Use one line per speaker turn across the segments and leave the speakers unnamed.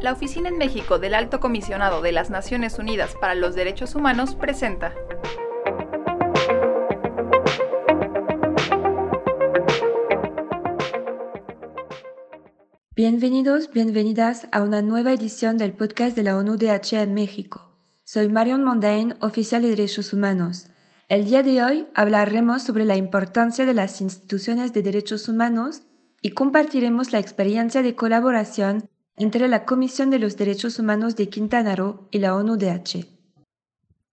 La Oficina en México del Alto Comisionado de las Naciones Unidas para los Derechos Humanos presenta
Bienvenidos, bienvenidas a una nueva edición del podcast de la ONU-DH en México. Soy Marion Mondain, oficial de Derechos Humanos. El día de hoy hablaremos sobre la importancia de las instituciones de derechos humanos y compartiremos la experiencia de colaboración entre la Comisión de los Derechos Humanos de Quintana Roo y la ONU-DH.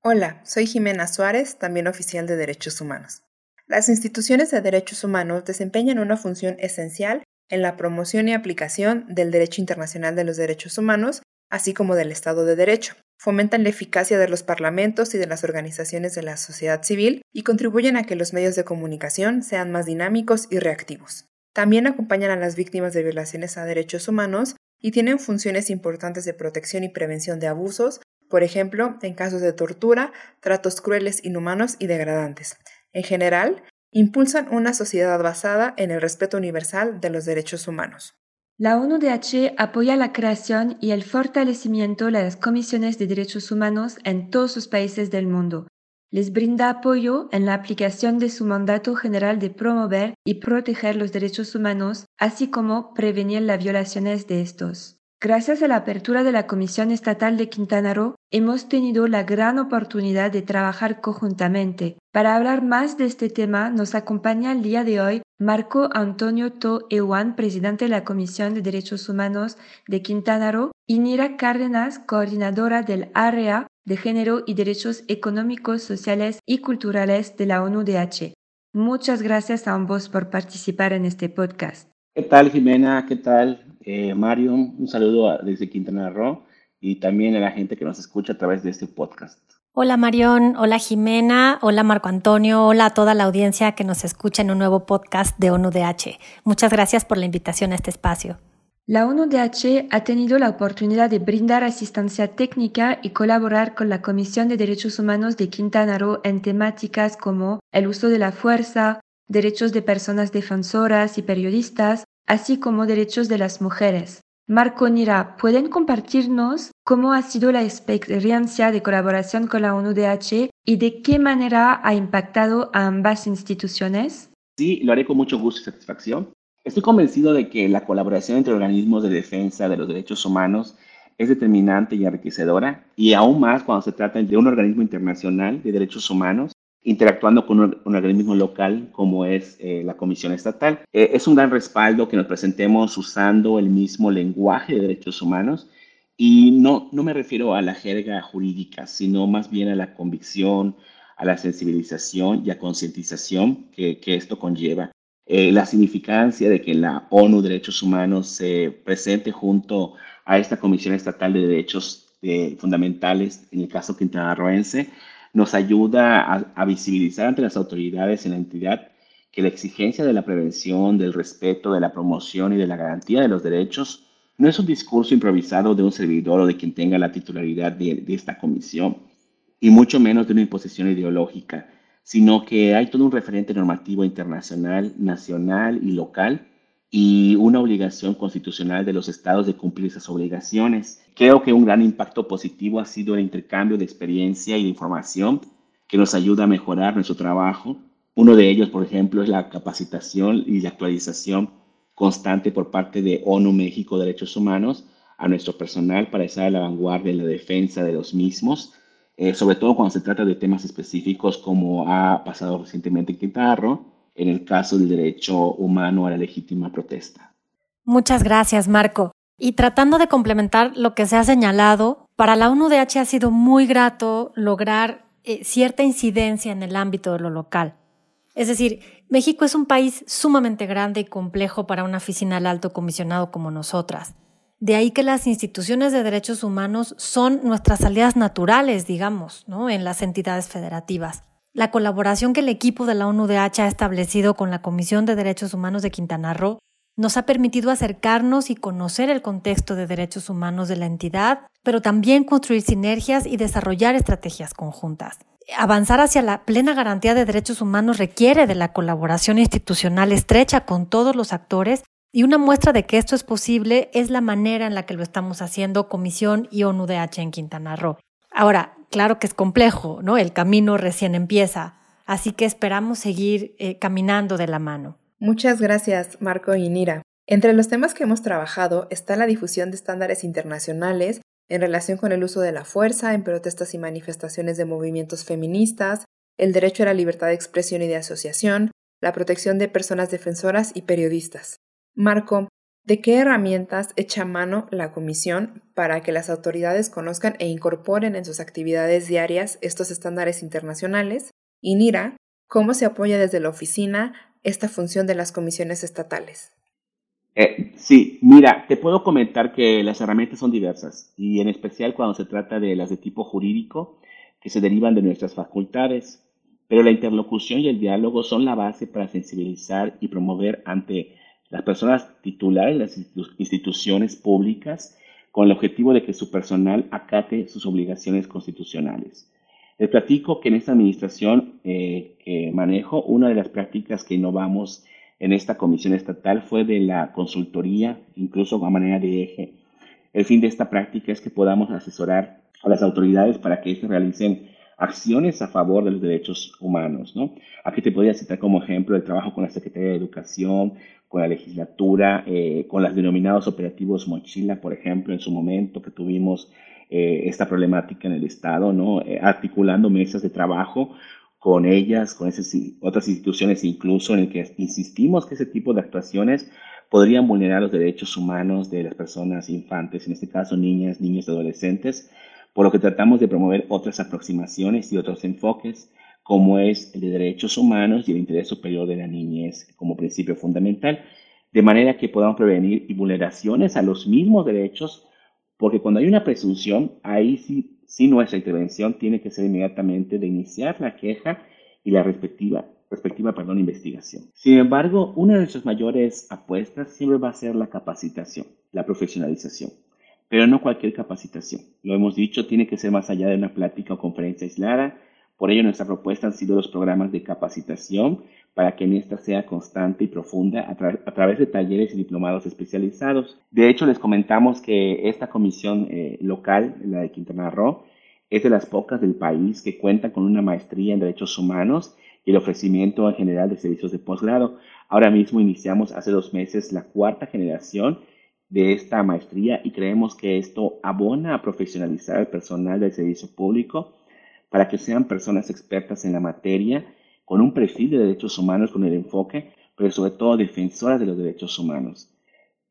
Hola, soy Jimena Suárez, también oficial de Derechos Humanos. Las instituciones de derechos humanos desempeñan una función esencial en la promoción y aplicación del derecho internacional de los derechos humanos, así como del Estado de Derecho. Fomentan la eficacia de los parlamentos y de las organizaciones de la sociedad civil y contribuyen a que los medios de comunicación sean más dinámicos y reactivos. También acompañan a las víctimas de violaciones a derechos humanos y tienen funciones importantes de protección y prevención de abusos, por ejemplo, en casos de tortura, tratos crueles, inhumanos y degradantes. En general, impulsan una sociedad basada en el respeto universal de los derechos humanos.
La ONU-DH apoya la creación y el fortalecimiento de las comisiones de derechos humanos en todos los países del mundo, les brinda apoyo en la aplicación de su mandato general de promover y proteger los derechos humanos, así como prevenir las violaciones de estos. Gracias a la apertura de la Comisión Estatal de Quintana Roo, hemos tenido la gran oportunidad de trabajar conjuntamente. Para hablar más de este tema, nos acompaña el día de hoy Marco Antonio To Ewan, presidente de la Comisión de Derechos Humanos de Quintana Roo, y Nira Cárdenas, coordinadora del área de Género y Derechos Económicos, Sociales y Culturales de la ONU-DH. Muchas gracias a ambos por participar en este podcast.
¿Qué tal, Jimena? ¿Qué tal, eh, Mario? Un saludo desde Quintana Roo y también a la gente que nos escucha a través de este podcast.
Hola Marión, hola Jimena, hola Marco Antonio, hola a toda la audiencia que nos escucha en un nuevo podcast de ONU-DH. Muchas gracias por la invitación a este espacio.
La ONU-DH ha tenido la oportunidad de brindar asistencia técnica y colaborar con la Comisión de Derechos Humanos de Quintana Roo en temáticas como el uso de la fuerza, derechos de personas defensoras y periodistas, así como derechos de las mujeres. Marco Nira, ¿pueden compartirnos cómo ha sido la experiencia de colaboración con la ONU-DH y de qué manera ha impactado a ambas instituciones?
Sí, lo haré con mucho gusto y satisfacción. Estoy convencido de que la colaboración entre organismos de defensa de los derechos humanos es determinante y enriquecedora, y aún más cuando se trata de un organismo internacional de derechos humanos interactuando con un, organismo local como es eh, la Comisión Estatal. Eh, es un gran respaldo que nos presentemos usando el mismo lenguaje de derechos humanos y no, no me refiero a la jerga jurídica, sino más bien a la convicción, a la sensibilización y a concientización que, que esto conlleva. Eh, la significancia de que la ONU Derechos Humanos se presente junto a esta Comisión Estatal de Derechos Fundamentales, en el caso quintanarroense, nos ayuda a, visibilizar ante las autoridades en la entidad que la exigencia de la prevención, del respeto, de la promoción y de la garantía de los derechos no es un discurso improvisado de un servidor o de quien tenga la titularidad de esta comisión, y mucho menos de una imposición ideológica, sino que hay todo un referente normativo internacional, nacional y local y una obligación constitucional de los estados de cumplir esas obligaciones. Creo que un gran impacto positivo ha sido el intercambio de experiencia y de información que nos ayuda a mejorar nuestro trabajo. Uno de ellos, por ejemplo, es la capacitación y la actualización constante por parte de ONU México Derechos Humanos a nuestro personal para estar a la vanguardia en la defensa de los mismos eh, sobre todo cuando se trata de temas específicos como ha pasado recientemente en Quintana en el caso del derecho humano a la legítima protesta.
Muchas gracias, Marco. Y tratando de complementar lo que se ha señalado, para la ONU-DH ha sido muy grato lograr eh, cierta incidencia en el ámbito de lo local. Es decir, México es un país sumamente grande y complejo para una oficina del alto comisionado como nosotras. De ahí que las instituciones de derechos humanos son nuestras aliadas naturales, digamos, ¿no? en las entidades federativas. La colaboración que el equipo de la ONUDH ha establecido con la Comisión de Derechos Humanos de Quintana Roo nos ha permitido acercarnos y conocer el contexto de derechos humanos de la entidad, pero también construir sinergias y desarrollar estrategias conjuntas. Avanzar hacia la plena garantía de derechos humanos requiere de la colaboración institucional estrecha con todos los actores y una muestra de que esto es posible es la manera en la que lo estamos haciendo Comisión y ONUDH en Quintana Roo. Ahora, claro que es complejo, ¿no? El camino recién empieza, así que esperamos seguir eh, caminando de la mano.
Muchas gracias, Marco y Nira. Entre los temas que hemos trabajado está la difusión de estándares internacionales en relación con el uso de la fuerza en protestas y manifestaciones de movimientos feministas, el derecho a la libertad de expresión y de asociación, la protección de personas defensoras y periodistas. Marco, ¿de qué herramientas echa mano la Comisión para que las autoridades conozcan e incorporen en sus actividades diarias estos estándares internacionales? Y Nira, ¿cómo se apoya desde la oficina esta función de las comisiones estatales?
Eh, sí, mira, te puedo comentar que las herramientas son diversas y en especial cuando se trata de las de tipo jurídico que se derivan de nuestras facultades, pero la interlocución y el diálogo son la base para sensibilizar y promover ante las personas titulares las instituciones públicas con el objetivo de que su personal acate sus obligaciones constitucionales. Les platico que en esta administración eh, que manejo, una de las prácticas que innovamos en esta comisión estatal fue de la consultoría, incluso a manera de eje. El fin de esta práctica es que podamos asesorar a las autoridades para que éstas realicen acciones a favor de los derechos humanos. ¿no? Aquí te podría citar como ejemplo el trabajo con la Secretaría de Educación, con la legislatura, eh, con los denominados operativos Mochila, por ejemplo, en su momento que tuvimos eh, esta problemática en el Estado, ¿no? Eh, articulando mesas de trabajo con ellas, con esas otras instituciones, incluso en el que insistimos que ese tipo de actuaciones podrían vulnerar los derechos humanos de las personas infantes, en este caso niñas, niños adolescentes, por lo que tratamos de promover otras aproximaciones y otros enfoques, como es el de derechos humanos y el interés superior de la niñez como principio fundamental, de manera que podamos prevenir vulneraciones a los mismos derechos, porque cuando hay una presunción, ahí sí si nuestra intervención tiene que ser inmediatamente de iniciar la queja y la respectiva, respectiva perdón, investigación. Sin embargo, una de nuestras mayores apuestas siempre va a ser la capacitación, la profesionalización, pero no cualquier capacitación. Lo hemos dicho, tiene que ser más allá de una plática o conferencia aislada. Por ello, nuestra propuesta han sido los programas de capacitación para que en esta sea constante y profunda a, través de talleres y diplomados especializados. De hecho, les comentamos que esta comisión eh, local, la de Quintana Roo, es de las pocas del país que cuenta con una maestría en derechos humanos y el ofrecimiento en general de servicios de posgrado. Ahora mismo iniciamos hace dos meses la cuarta generación de esta maestría y creemos que esto abona a profesionalizar al personal del servicio público para que sean personas expertas en la materia con un perfil de derechos humanos con el enfoque, pero sobre todo defensoras de los derechos humanos.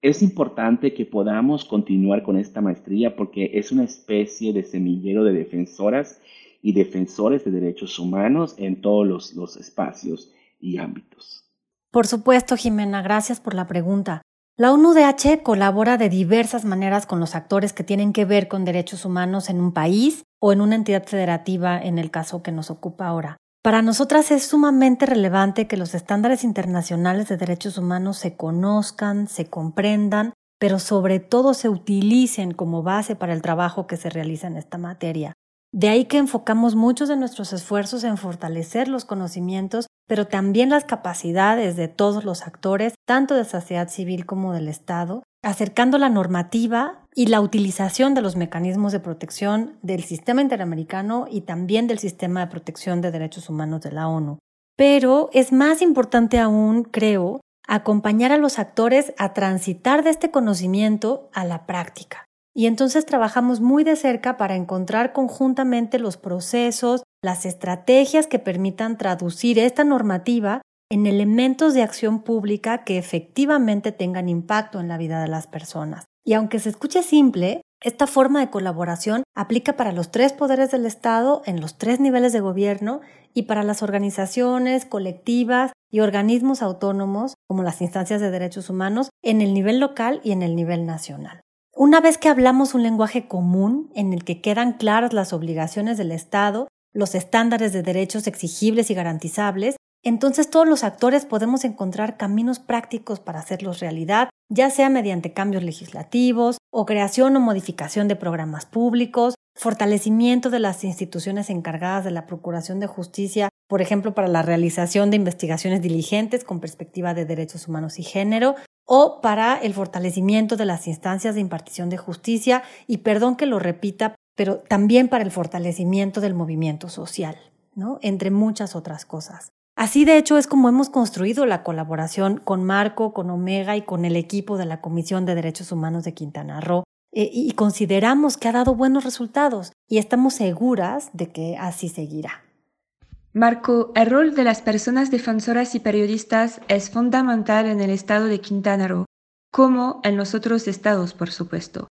Es importante que podamos continuar con esta maestría porque es una especie de semillero de defensoras y defensores de derechos humanos en todos los, los espacios y ámbitos.
Por supuesto, Jimena, gracias por la pregunta. La ONUDH colabora de diversas maneras con los actores que tienen que ver con derechos humanos en un país o en una entidad federativa en el caso que nos ocupa ahora. Para nosotras es sumamente relevante que los estándares internacionales de derechos humanos se conozcan, se comprendan, pero sobre todo se utilicen como base para el trabajo que se realiza en esta materia. De ahí que enfocamos muchos de nuestros esfuerzos en fortalecer los conocimientos, pero también las capacidades de todos los actores, tanto de sociedad civil como del Estado, acercando la normativa y la utilización de los mecanismos de protección del sistema interamericano y también del sistema de protección de derechos humanos de la ONU. Pero es más importante aún, creo, acompañar a los actores a transitar de este conocimiento a la práctica. Y entonces trabajamos muy de cerca para encontrar conjuntamente los procesos, las estrategias que permitan traducir esta normativa en elementos de acción pública que efectivamente tengan impacto en la vida de las personas. Y aunque se escuche simple, esta forma de colaboración aplica para los tres poderes del Estado en los tres niveles de gobierno y para las organizaciones, colectivas y organismos autónomos, como las instancias de derechos humanos, en el nivel local y en el nivel nacional. Una vez que hablamos un lenguaje común en el que quedan claras las obligaciones del Estado, los estándares de derechos exigibles y garantizables, entonces todos los actores podemos encontrar caminos prácticos para hacerlos realidad, ya sea mediante cambios legislativos o creación o modificación de programas públicos, fortalecimiento de las instituciones encargadas de la Procuración de Justicia, por ejemplo, para la realización de investigaciones diligentes con perspectiva de derechos humanos y género, o para el fortalecimiento de las instancias de impartición de justicia, y perdón que lo repita, pero también para el fortalecimiento del movimiento social, ¿no? entre muchas otras cosas. Así de hecho es como hemos construido la colaboración con Marco, con Omega y con el equipo de la Comisión de Derechos Humanos de Quintana Roo eh, y consideramos que ha dado buenos resultados y estamos seguras de que así seguirá.
Marco, el rol de las personas defensoras y periodistas es fundamental en el estado de Quintana Roo, como en los otros estados, por supuesto.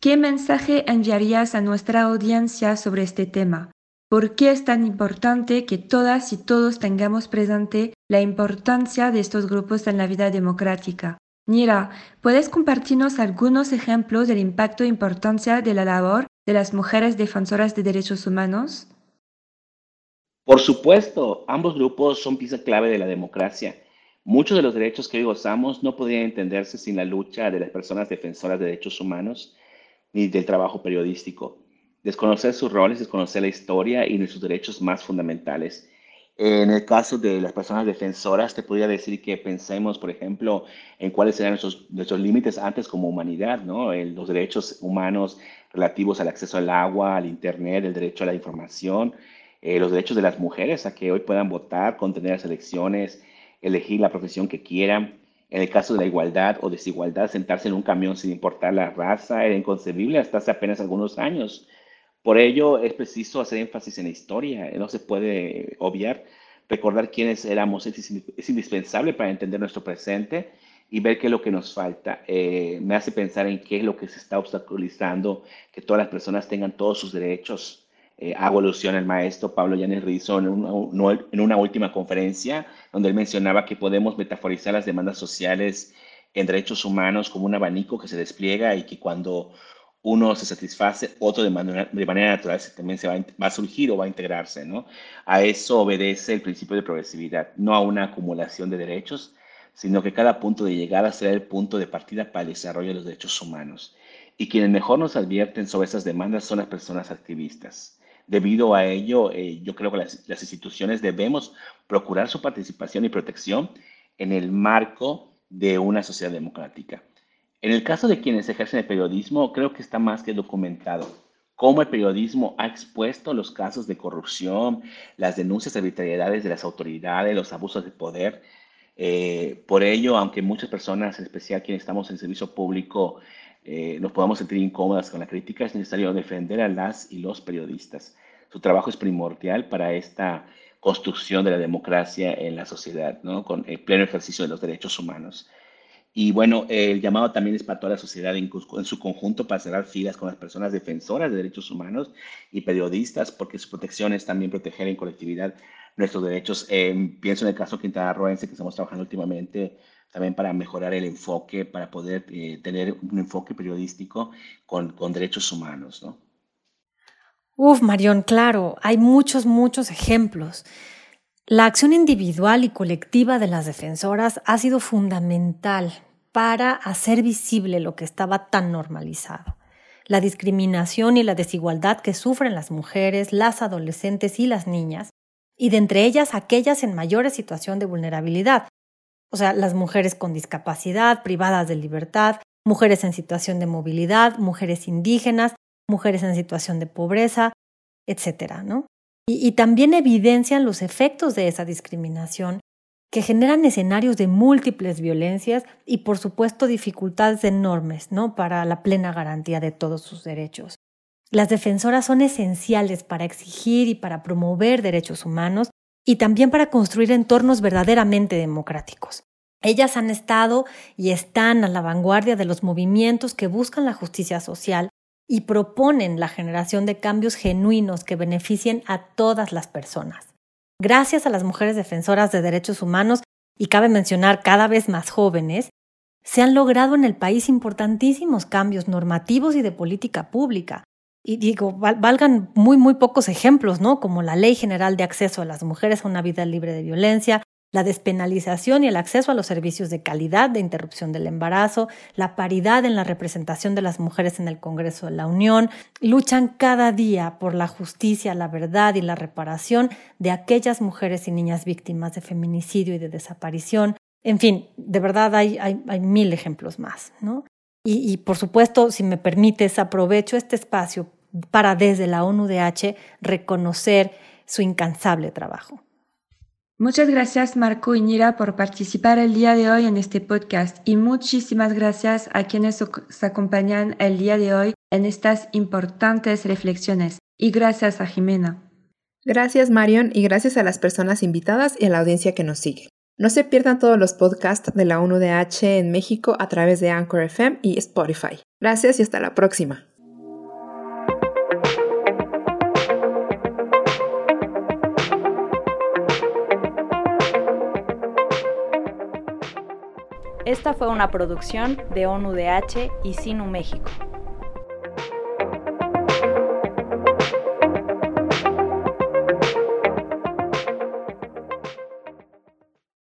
¿Qué mensaje enviarías a nuestra audiencia sobre este tema? ¿Por qué es tan importante que todas y todos tengamos presente la importancia de estos grupos en la vida democrática? Nira, ¿puedes compartirnos algunos ejemplos del impacto e importancia de la labor de las mujeres defensoras de derechos humanos?
Por supuesto, ambos grupos son pieza clave de la democracia. Muchos de los derechos que hoy gozamos no podrían entenderse sin la lucha de las personas defensoras de derechos humanos ni del trabajo periodístico. Desconocer sus roles, desconocer la historia y nuestros derechos más fundamentales. En el caso de las personas defensoras, te podría decir que pensemos, por ejemplo, en cuáles eran nuestros, nuestros límites antes como humanidad, ¿no? los derechos humanos relativos al acceso al agua, al Internet, el derecho a la información, eh, los derechos de las mujeres a que hoy puedan votar, contener las elecciones, elegir la profesión que quieran. En el caso de la igualdad o desigualdad, sentarse en un camión sin importar la raza era inconcebible hasta hace apenas algunos años. Por ello es preciso hacer énfasis en la historia, no se puede obviar. Recordar quiénes éramos es, indispensable para entender nuestro presente y ver qué es lo que nos falta. Eh, me hace pensar en qué es lo que se está obstaculizando, que todas las personas tengan todos sus derechos. Eh, hago alusión al maestro Pablo Llanes Rizzo en una, en una última conferencia donde él mencionaba que podemos metaforizar las demandas sociales en derechos humanos como un abanico que se despliega y que cuando uno se satisface, otro de manera, de manera natural también se va va a, surgir o va a integrarse, ¿no? A eso obedece el principio de progresividad, no a una acumulación de derechos, sino que cada punto de llegada será el punto de partida para el desarrollo de los derechos humanos. Y quienes mejor nos advierten sobre esas demandas son las personas activistas. Debido a ello, eh, yo creo que las, instituciones debemos procurar su participación y protección en el marco de una sociedad democrática. En el caso de quienes ejercen el periodismo, creo que está más que documentado cómo el periodismo ha expuesto los casos de corrupción, las denuncias de arbitrariedades de las autoridades, los abusos de poder. Eh, por ello, aunque muchas personas, en especial quienes estamos en servicio público, eh, nos podamos sentir incómodas con la crítica, es necesario defender a las y los periodistas. Su trabajo es primordial para esta construcción de la democracia en la sociedad, ¿no? con el pleno ejercicio de los derechos humanos. Y bueno, el llamado también es para toda la sociedad en, su conjunto para cerrar filas con las personas defensoras de derechos humanos y periodistas, porque su protección es también proteger en colectividad nuestros derechos. Eh, pienso en el caso Quintana Roense que estamos trabajando últimamente también para mejorar el enfoque, para poder eh, tener un enfoque periodístico con, derechos humanos, ¿no?
Uf, Marión, claro, hay muchos, muchos ejemplos. La acción individual y colectiva de las defensoras ha sido fundamental para hacer visible lo que estaba tan normalizado. La discriminación y la desigualdad que sufren las mujeres, las adolescentes y las niñas, y de entre ellas aquellas en mayores situación de vulnerabilidad, o sea, las mujeres con discapacidad, privadas de libertad, mujeres en situación de movilidad, mujeres indígenas, mujeres en situación de pobreza, etcétera, ¿no? y, también evidencian los efectos de esa discriminación que generan escenarios de múltiples violencias y, por supuesto, dificultades enormes ¿no? para la plena garantía de todos sus derechos. Las defensoras son esenciales para exigir y para promover derechos humanos y también para construir entornos verdaderamente democráticos. Ellas han estado y están a la vanguardia de los movimientos que buscan la justicia social y proponen la generación de cambios genuinos que beneficien a todas las personas. Gracias a las mujeres defensoras de derechos humanos, y cabe mencionar cada vez más jóvenes, se han logrado en el país importantísimos cambios normativos y de política pública. Y digo, valgan muy, muy pocos ejemplos, ¿no? Como la Ley General de Acceso a las Mujeres a una Vida Libre de Violencia, la despenalización y el acceso a los servicios de calidad de interrupción del embarazo, la paridad en la representación de las mujeres en el Congreso de la Unión, luchan cada día por la justicia, la verdad y la reparación de aquellas mujeres y niñas víctimas de feminicidio y de desaparición. En fin, de verdad hay, hay, mil ejemplos más, ¿no? Y, y por supuesto, si me permites, aprovecho este espacio para desde la ONUDH reconocer su incansable trabajo.
Muchas gracias Marco y Nira por participar el día de hoy en este podcast y muchísimas gracias a quienes nos acompañan el día de hoy en estas importantes reflexiones y gracias a Jimena.
Gracias Marion y gracias a las personas invitadas y a la audiencia que nos sigue. No se pierdan todos los podcasts de la ONUDH en México a través de Anchor FM y Spotify. Gracias y hasta la próxima.
Esta fue una producción de ONUDH y Sinu México.